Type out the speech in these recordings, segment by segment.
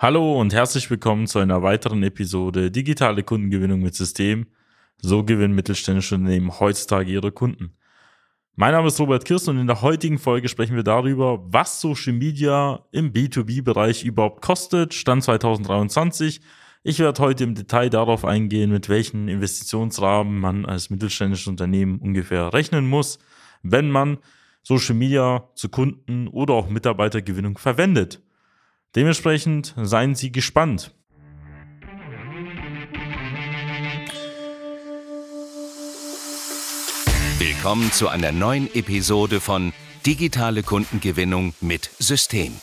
Hallo und herzlich willkommen zu einer weiteren Episode Digitale Kundengewinnung mit System. So gewinnen mittelständische Unternehmen heutzutage ihre Kunden. Mein Name ist Robert Kirsten und in der heutigen Folge sprechen wir darüber, was Social Media im B2B-Bereich überhaupt kostet, Stand 2023. Ich werde heute im Detail darauf eingehen, mit welchen Investitionsrahmen man als mittelständisches Unternehmen ungefähr rechnen muss, wenn man Social Media zu Kunden oder auch Mitarbeitergewinnung verwendet. Dementsprechend seien Sie gespannt. Willkommen zu einer neuen Episode von Digitale Kundengewinnung mit System.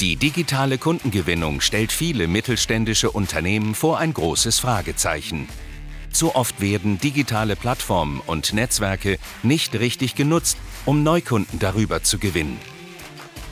Die digitale Kundengewinnung stellt viele mittelständische Unternehmen vor ein großes Fragezeichen. Zu oft werden digitale Plattformen und Netzwerke nicht richtig genutzt, um Neukunden darüber zu gewinnen.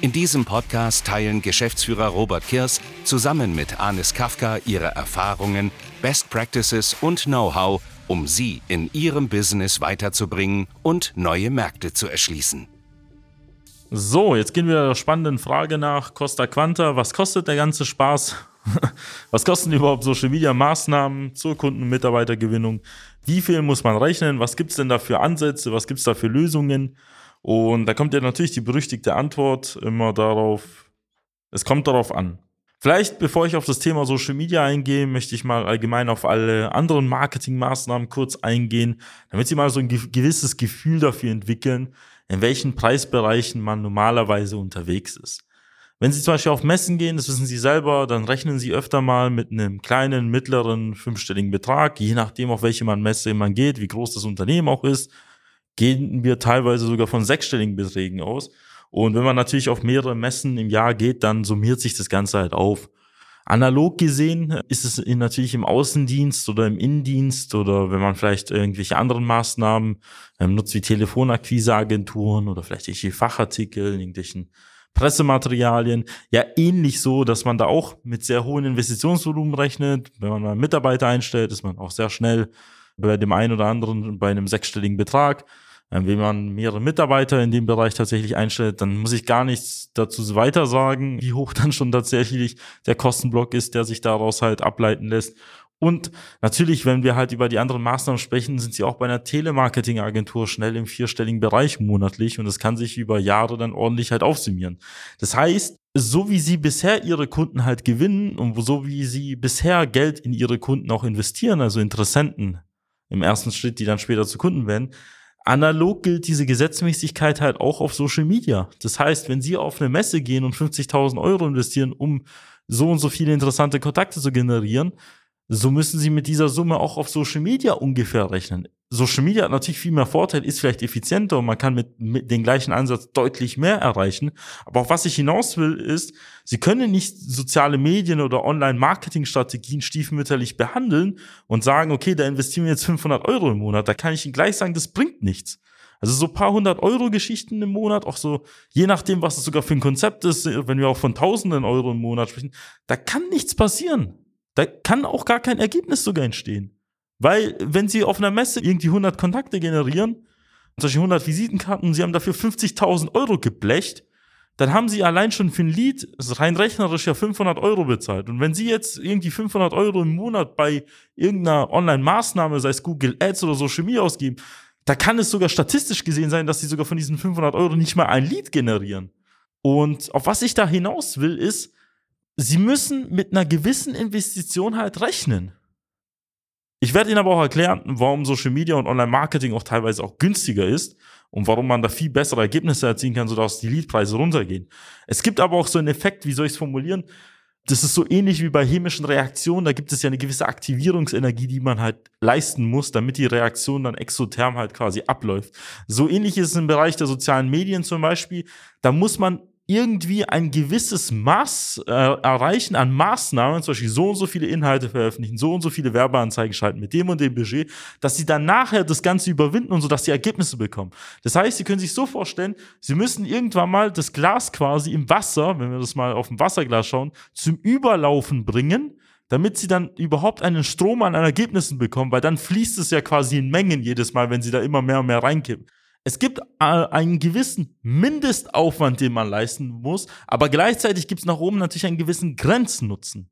In diesem Podcast teilen Geschäftsführer Robert Kirs zusammen mit Anis Kafka ihre Erfahrungen, Best Practices und Know-how, um sie in ihrem Business weiterzubringen und neue Märkte zu erschließen. So, jetzt gehen wir der spannenden Frage nach Costa Quanta. Was kostet der ganze Spaß? Was kosten überhaupt Social Media Maßnahmen zur Kunden- und Mitarbeitergewinnung? Wie viel muss man rechnen? Was gibt es denn da für Ansätze? Was gibt es da für Lösungen? Und da kommt ja natürlich die berüchtigte Antwort immer darauf, es kommt darauf an. Vielleicht, bevor ich auf das Thema Social Media eingehe, möchte ich mal allgemein auf alle anderen Marketingmaßnahmen kurz eingehen, damit Sie mal so ein gewisses Gefühl dafür entwickeln, in welchen Preisbereichen man normalerweise unterwegs ist. Wenn Sie zum Beispiel auf Messen gehen, das wissen Sie selber, dann rechnen Sie öfter mal mit einem kleinen, mittleren, fünfstelligen Betrag, je nachdem, auf welche man Messe man geht, wie groß das Unternehmen auch ist gehen wir teilweise sogar von sechsstelligen Beträgen aus. Und wenn man natürlich auf mehrere Messen im Jahr geht, dann summiert sich das Ganze halt auf. Analog gesehen ist es natürlich im Außendienst oder im Innendienst oder wenn man vielleicht irgendwelche anderen Maßnahmen ähm, nutzt wie Telefonakquiseagenturen oder vielleicht irgendwelche Fachartikel, irgendwelchen Pressematerialien, ja ähnlich so, dass man da auch mit sehr hohen Investitionsvolumen rechnet. Wenn man mal Mitarbeiter einstellt, ist man auch sehr schnell bei dem einen oder anderen bei einem sechsstelligen Betrag. Ähm, wenn man mehrere Mitarbeiter in dem Bereich tatsächlich einstellt, dann muss ich gar nichts dazu weiter sagen, wie hoch dann schon tatsächlich der Kostenblock ist, der sich daraus halt ableiten lässt. Und natürlich, wenn wir halt über die anderen Maßnahmen sprechen, sind sie auch bei einer Telemarketing-Agentur schnell im vierstelligen Bereich monatlich und das kann sich über Jahre dann ordentlich halt aufsummieren. Das heißt, so wie sie bisher ihre Kunden halt gewinnen und so wie sie bisher Geld in ihre Kunden auch investieren, also Interessenten im ersten Schritt, die dann später zu Kunden werden, Analog gilt diese Gesetzmäßigkeit halt auch auf Social Media. Das heißt, wenn Sie auf eine Messe gehen und 50.000 Euro investieren, um so und so viele interessante Kontakte zu generieren, so müssen Sie mit dieser Summe auch auf Social Media ungefähr rechnen. Social Media hat natürlich viel mehr Vorteil, ist vielleicht effizienter und man kann mit, mit dem gleichen Ansatz deutlich mehr erreichen. Aber auf was ich hinaus will, ist, Sie können nicht soziale Medien oder Online-Marketing-Strategien stiefmütterlich behandeln und sagen, okay, da investieren wir jetzt 500 Euro im Monat. Da kann ich Ihnen gleich sagen, das bringt nichts. Also so paar hundert Euro Geschichten im Monat, auch so, je nachdem, was es sogar für ein Konzept ist, wenn wir auch von tausenden Euro im Monat sprechen, da kann nichts passieren. Da kann auch gar kein Ergebnis sogar entstehen. Weil, wenn Sie auf einer Messe irgendwie 100 Kontakte generieren, solche 100 Visitenkarten, und Sie haben dafür 50.000 Euro geblecht, dann haben Sie allein schon für ein Lied rein rechnerisch ja 500 Euro bezahlt. Und wenn Sie jetzt irgendwie 500 Euro im Monat bei irgendeiner Online-Maßnahme, sei es Google Ads oder so Chemie ausgeben, da kann es sogar statistisch gesehen sein, dass Sie sogar von diesen 500 Euro nicht mal ein Lied generieren. Und auf was ich da hinaus will, ist, Sie müssen mit einer gewissen Investition halt rechnen. Ich werde Ihnen aber auch erklären, warum Social Media und Online-Marketing auch teilweise auch günstiger ist und warum man da viel bessere Ergebnisse erzielen kann, sodass die Leadpreise runtergehen. Es gibt aber auch so einen Effekt, wie soll ich es formulieren? Das ist so ähnlich wie bei chemischen Reaktionen. Da gibt es ja eine gewisse Aktivierungsenergie, die man halt leisten muss, damit die Reaktion dann exotherm halt quasi abläuft. So ähnlich ist es im Bereich der sozialen Medien zum Beispiel. Da muss man irgendwie ein gewisses Maß äh, erreichen an Maßnahmen, zum Beispiel so und so viele Inhalte veröffentlichen, so und so viele Werbeanzeigen schalten mit dem und dem Budget, dass sie dann nachher das Ganze überwinden und so, dass sie Ergebnisse bekommen. Das heißt, Sie können sich so vorstellen, Sie müssen irgendwann mal das Glas quasi im Wasser, wenn wir das mal auf dem Wasserglas schauen, zum Überlaufen bringen, damit sie dann überhaupt einen Strom an Ergebnissen bekommen, weil dann fließt es ja quasi in Mengen jedes Mal, wenn sie da immer mehr und mehr reinkippen. Es gibt äh, einen gewissen Mindestaufwand, den man leisten muss, aber gleichzeitig gibt es nach oben natürlich einen gewissen Grenznutzen.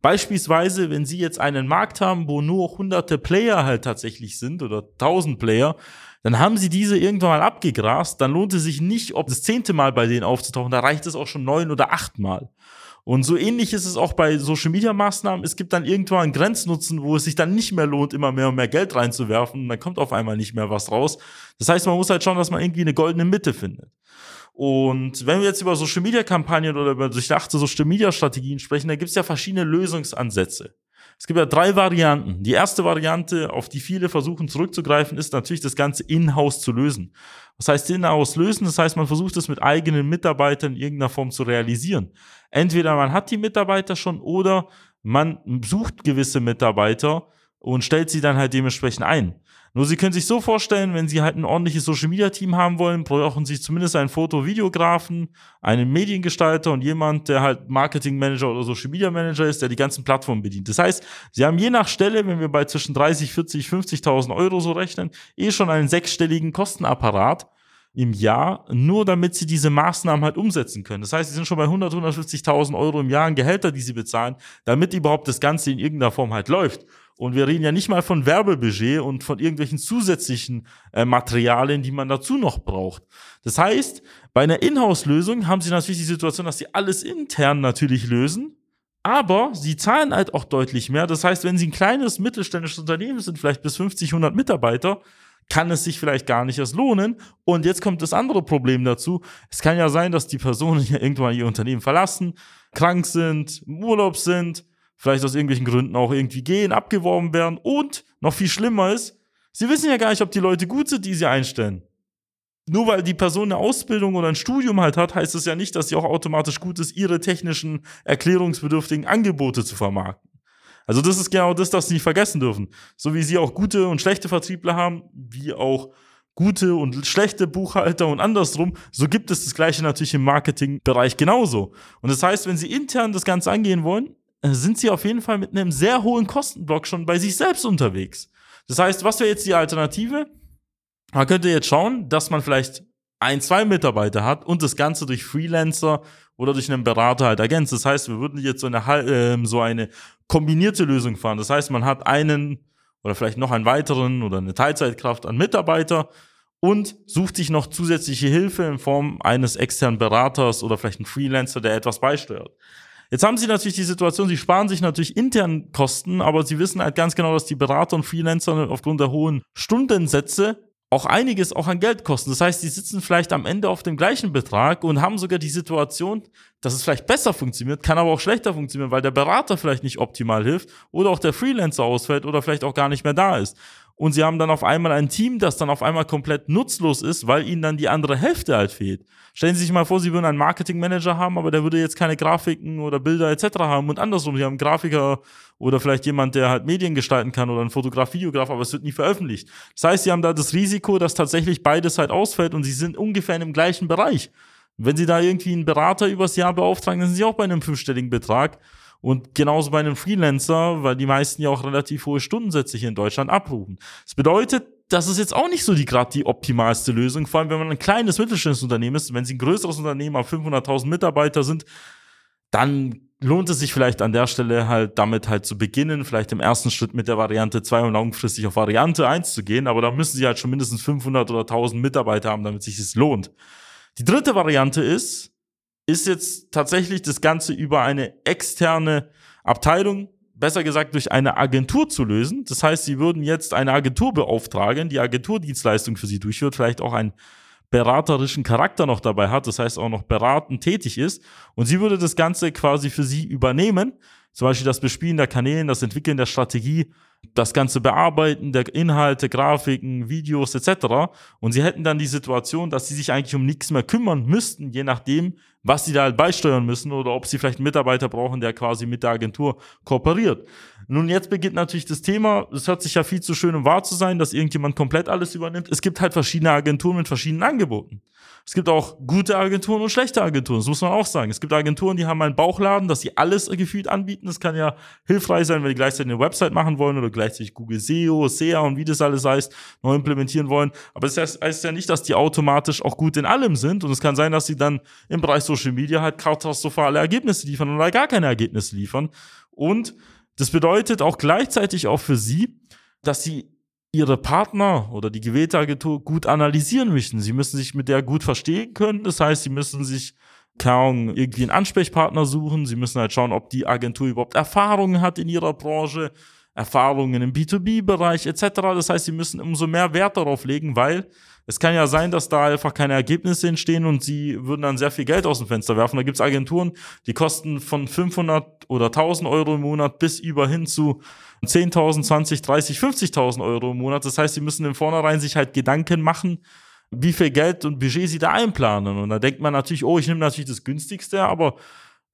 Beispielsweise, wenn Sie jetzt einen Markt haben, wo nur hunderte Player halt tatsächlich sind oder tausend Player, dann haben Sie diese irgendwann mal abgegrast, dann lohnt es sich nicht, ob das zehnte Mal bei denen aufzutauchen, da reicht es auch schon neun oder achtmal. Und so ähnlich ist es auch bei Social Media Maßnahmen. Es gibt dann irgendwann einen Grenznutzen, wo es sich dann nicht mehr lohnt, immer mehr und mehr Geld reinzuwerfen. Und dann kommt auf einmal nicht mehr was raus. Das heißt, man muss halt schauen, dass man irgendwie eine goldene Mitte findet. Und wenn wir jetzt über Social Media Kampagnen oder über durchdachte Social Media Strategien sprechen, da gibt es ja verschiedene Lösungsansätze. Es gibt ja drei Varianten. Die erste Variante, auf die viele versuchen zurückzugreifen, ist natürlich das Ganze in-house zu lösen. Was heißt in-house lösen? Das heißt, man versucht es mit eigenen Mitarbeitern in irgendeiner Form zu realisieren. Entweder man hat die Mitarbeiter schon oder man sucht gewisse Mitarbeiter und stellt sie dann halt dementsprechend ein. Nur Sie können sich so vorstellen, wenn Sie halt ein ordentliches Social Media Team haben wollen, brauchen Sie zumindest einen Foto-Videografen, einen Mediengestalter und jemand, der halt Marketing Manager oder Social Media Manager ist, der die ganzen Plattformen bedient. Das heißt, Sie haben je nach Stelle, wenn wir bei zwischen 30, 40, 50.000 Euro so rechnen, eh schon einen sechsstelligen Kostenapparat im Jahr, nur damit sie diese Maßnahmen halt umsetzen können. Das heißt, sie sind schon bei 100, 150.000 Euro im Jahr an Gehälter, die sie bezahlen, damit überhaupt das Ganze in irgendeiner Form halt läuft. Und wir reden ja nicht mal von Werbebudget und von irgendwelchen zusätzlichen äh, Materialien, die man dazu noch braucht. Das heißt, bei einer Inhouse-Lösung haben sie natürlich die Situation, dass sie alles intern natürlich lösen, aber sie zahlen halt auch deutlich mehr. Das heißt, wenn sie ein kleines mittelständisches Unternehmen sind, vielleicht bis 50, 100 Mitarbeiter, kann es sich vielleicht gar nicht erst lohnen. Und jetzt kommt das andere Problem dazu. Es kann ja sein, dass die Personen ja irgendwann ihr Unternehmen verlassen, krank sind, im Urlaub sind, vielleicht aus irgendwelchen Gründen auch irgendwie gehen, abgeworben werden und noch viel schlimmer ist, sie wissen ja gar nicht, ob die Leute gut sind, die sie einstellen. Nur weil die Person eine Ausbildung oder ein Studium halt hat, heißt es ja nicht, dass sie auch automatisch gut ist, ihre technischen, erklärungsbedürftigen Angebote zu vermarkten. Also das ist genau das, das sie nicht vergessen dürfen. So wie sie auch gute und schlechte Vertriebler haben, wie auch gute und schlechte Buchhalter und andersrum, so gibt es das gleiche natürlich im Marketingbereich genauso. Und das heißt, wenn Sie intern das Ganze angehen wollen, sind Sie auf jeden Fall mit einem sehr hohen Kostenblock schon bei sich selbst unterwegs. Das heißt, was wäre jetzt die Alternative? Man könnte jetzt schauen, dass man vielleicht ein, zwei Mitarbeiter hat und das Ganze durch Freelancer oder durch einen Berater halt ergänzt. Das heißt, wir würden jetzt so eine, äh, so eine kombinierte Lösung fahren. Das heißt, man hat einen oder vielleicht noch einen weiteren oder eine Teilzeitkraft an Mitarbeiter und sucht sich noch zusätzliche Hilfe in Form eines externen Beraters oder vielleicht einen Freelancer, der etwas beisteuert. Jetzt haben sie natürlich die Situation, sie sparen sich natürlich intern Kosten, aber sie wissen halt ganz genau, dass die Berater und Freelancer aufgrund der hohen Stundensätze auch einiges auch an Geld kosten. Das heißt, die sitzen vielleicht am Ende auf dem gleichen Betrag und haben sogar die Situation, dass es vielleicht besser funktioniert, kann aber auch schlechter funktionieren, weil der Berater vielleicht nicht optimal hilft oder auch der Freelancer ausfällt oder vielleicht auch gar nicht mehr da ist und sie haben dann auf einmal ein Team, das dann auf einmal komplett nutzlos ist, weil ihnen dann die andere Hälfte halt fehlt. Stellen Sie sich mal vor, Sie würden einen Marketingmanager haben, aber der würde jetzt keine Grafiken oder Bilder etc. haben und andersrum. Sie haben einen Grafiker oder vielleicht jemand, der halt Medien gestalten kann oder einen Fotograf, Videograf, aber es wird nie veröffentlicht. Das heißt, Sie haben da das Risiko, dass tatsächlich beides halt ausfällt und Sie sind ungefähr in dem gleichen Bereich. Wenn Sie da irgendwie einen Berater übers Jahr beauftragen, dann sind Sie auch bei einem fünfstelligen Betrag. Und genauso bei einem Freelancer, weil die meisten ja auch relativ hohe Stundensätze hier in Deutschland abrufen. Das bedeutet, das ist jetzt auch nicht so die gerade die optimalste Lösung, vor allem wenn man ein kleines mittelständisches Unternehmen ist. Wenn Sie ein größeres Unternehmen auf 500.000 Mitarbeiter sind, dann lohnt es sich vielleicht an der Stelle halt damit halt zu beginnen, vielleicht im ersten Schritt mit der Variante 2 und langfristig auf Variante 1 zu gehen, aber da müssen Sie halt schon mindestens 500 oder 1000 Mitarbeiter haben, damit sich das lohnt. Die dritte Variante ist, ist jetzt tatsächlich das Ganze über eine externe Abteilung, besser gesagt durch eine Agentur zu lösen. Das heißt, sie würden jetzt eine Agentur beauftragen, die Agenturdienstleistung für sie durchführt, vielleicht auch einen beraterischen Charakter noch dabei hat, das heißt auch noch beratend tätig ist. Und sie würde das Ganze quasi für sie übernehmen, zum Beispiel das Bespielen der Kanälen, das Entwickeln der Strategie, das ganze Bearbeiten der Inhalte, Grafiken, Videos etc. Und sie hätten dann die Situation, dass sie sich eigentlich um nichts mehr kümmern müssten, je nachdem, was sie da halt beisteuern müssen oder ob sie vielleicht einen Mitarbeiter brauchen, der quasi mit der Agentur kooperiert. Nun, jetzt beginnt natürlich das Thema, es hört sich ja viel zu schön, um wahr zu sein, dass irgendjemand komplett alles übernimmt. Es gibt halt verschiedene Agenturen mit verschiedenen Angeboten. Es gibt auch gute Agenturen und schlechte Agenturen, das muss man auch sagen. Es gibt Agenturen, die haben einen Bauchladen, dass sie alles gefühlt anbieten. Das kann ja hilfreich sein, wenn die gleichzeitig eine Website machen wollen oder gleichzeitig Google SEO, SEA und wie das alles heißt, neu implementieren wollen. Aber das heißt ja nicht, dass die automatisch auch gut in allem sind. Und es kann sein, dass sie dann im Bereich Social Media halt katastrophale Ergebnisse liefern oder gar keine Ergebnisse liefern. Und das bedeutet auch gleichzeitig auch für sie, dass sie ihre Partner oder die gewählte Agentur gut analysieren müssen. Sie müssen sich mit der gut verstehen können. Das heißt, sie müssen sich kaum irgendwie einen Ansprechpartner suchen. Sie müssen halt schauen, ob die Agentur überhaupt Erfahrungen hat in ihrer Branche, Erfahrungen im B2B-Bereich etc. Das heißt, sie müssen umso mehr Wert darauf legen, weil es kann ja sein, dass da einfach keine Ergebnisse entstehen und sie würden dann sehr viel Geld aus dem Fenster werfen. Da gibt's Agenturen, die kosten von 500 oder 1000 Euro im Monat bis über hin zu 10.000, 20, 30, 50.000 Euro im Monat. Das heißt, sie müssen im Vornherein sich halt Gedanken machen, wie viel Geld und Budget sie da einplanen. Und da denkt man natürlich, oh, ich nehme natürlich das günstigste, aber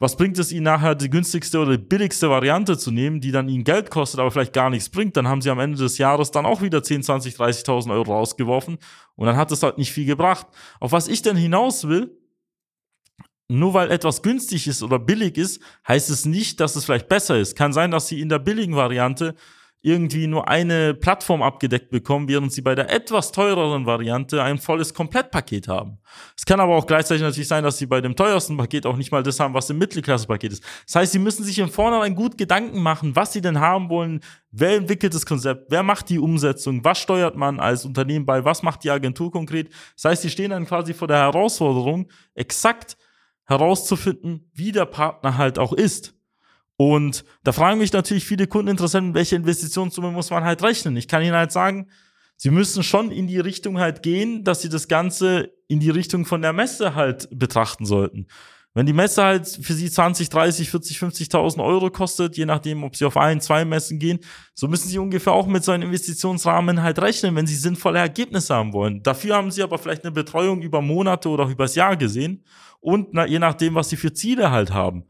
was bringt es ihnen nachher, die günstigste oder die billigste Variante zu nehmen, die dann ihnen Geld kostet, aber vielleicht gar nichts bringt? Dann haben sie am Ende des Jahres dann auch wieder 10, 20, 30.000 Euro rausgeworfen und dann hat das halt nicht viel gebracht. Auf was ich denn hinaus will, nur weil etwas günstig ist oder billig ist, heißt es nicht, dass es vielleicht besser ist. Kann sein, dass sie in der billigen Variante irgendwie nur eine Plattform abgedeckt bekommen, während sie bei der etwas teureren Variante ein volles Komplettpaket haben. Es kann aber auch gleichzeitig natürlich sein, dass sie bei dem teuersten Paket auch nicht mal das haben, was im Mittelklasse-Paket ist. Das heißt, sie müssen sich im Vornherein gut Gedanken machen, was sie denn haben wollen, wer entwickelt das Konzept, wer macht die Umsetzung, was steuert man als Unternehmen bei, was macht die Agentur konkret. Das heißt, sie stehen dann quasi vor der Herausforderung, exakt herauszufinden, wie der Partner halt auch ist. Und da fragen mich natürlich viele Kundeninteressenten, welche Investitionssumme muss man halt rechnen. Ich kann ihnen halt sagen, sie müssen schon in die Richtung halt gehen, dass sie das Ganze in die Richtung von der Messe halt betrachten sollten. Wenn die Messe halt für sie 20, 30, 40, 50.000 Euro kostet, je nachdem, ob sie auf ein, zwei Messen gehen, so müssen sie ungefähr auch mit so einem Investitionsrahmen halt rechnen, wenn sie sinnvolle Ergebnisse haben wollen. Dafür haben sie aber vielleicht eine Betreuung über Monate oder übers Jahr gesehen und na, je nachdem, was sie für Ziele halt haben.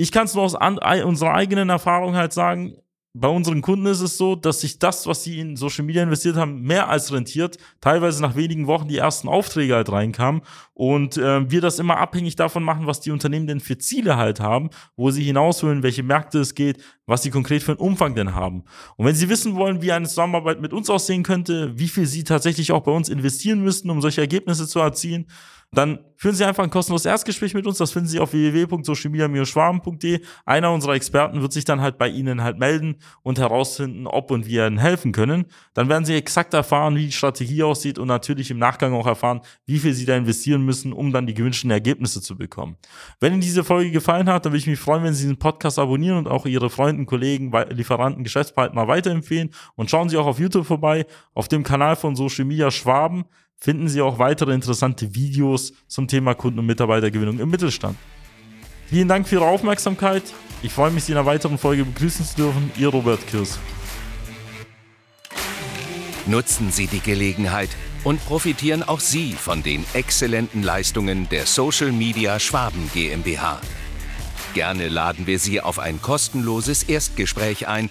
Ich kann es nur aus an, unserer eigenen Erfahrung halt sagen, bei unseren Kunden ist es so, dass sich das, was sie in Social Media investiert haben, mehr als rentiert. Teilweise nach wenigen Wochen die ersten Aufträge halt reinkamen und äh, wir das immer abhängig davon machen, was die Unternehmen denn für Ziele halt haben, wo sie hinaus welche Märkte es geht, was sie konkret für einen Umfang denn haben. Und wenn Sie wissen wollen, wie eine Zusammenarbeit mit uns aussehen könnte, wie viel Sie tatsächlich auch bei uns investieren müssten, um solche Ergebnisse zu erzielen, dann führen Sie einfach ein kostenloses Erstgespräch mit uns. Das finden Sie auf www.socialmedia-schwaben.de. Einer unserer Experten wird sich dann halt bei Ihnen halt melden und herausfinden, ob und wie er Ihnen helfen können. Dann werden Sie exakt erfahren, wie die Strategie aussieht und natürlich im Nachgang auch erfahren, wie viel Sie da investieren müssen, um dann die gewünschten Ergebnisse zu bekommen. Wenn Ihnen diese Folge gefallen hat, dann würde ich mich freuen, wenn Sie diesen Podcast abonnieren und auch Ihre Freunde, Kollegen, Lieferanten, Geschäftspartner weiterempfehlen. Und schauen Sie auch auf YouTube vorbei, auf dem Kanal von Social Media Schwaben finden Sie auch weitere interessante Videos zum Thema Kunden- und Mitarbeitergewinnung im Mittelstand. Vielen Dank für Ihre Aufmerksamkeit. Ich freue mich, Sie in einer weiteren Folge begrüßen zu dürfen. Ihr Robert Kirs. Nutzen Sie die Gelegenheit und profitieren auch Sie von den exzellenten Leistungen der Social Media Schwaben GmbH. Gerne laden wir Sie auf ein kostenloses Erstgespräch ein,